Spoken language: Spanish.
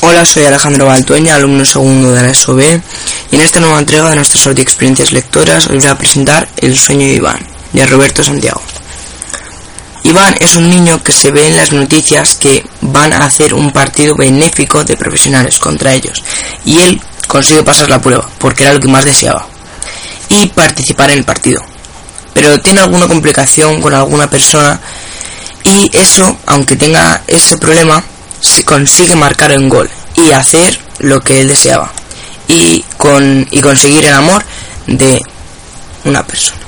Hola, soy Alejandro Baltueña, alumno segundo de la SOB, y en esta nueva entrega de nuestras audio experiencias lectoras os voy a presentar El sueño de Iván, de Roberto Santiago. Iván es un niño que se ve en las noticias que van a hacer un partido benéfico de profesionales contra ellos, y él consigue pasar la prueba, porque era lo que más deseaba, y participar en el partido. Pero tiene alguna complicación con alguna persona, y eso, aunque tenga ese problema, se consigue marcar un gol y hacer lo que él deseaba y, con, y conseguir el amor de una persona.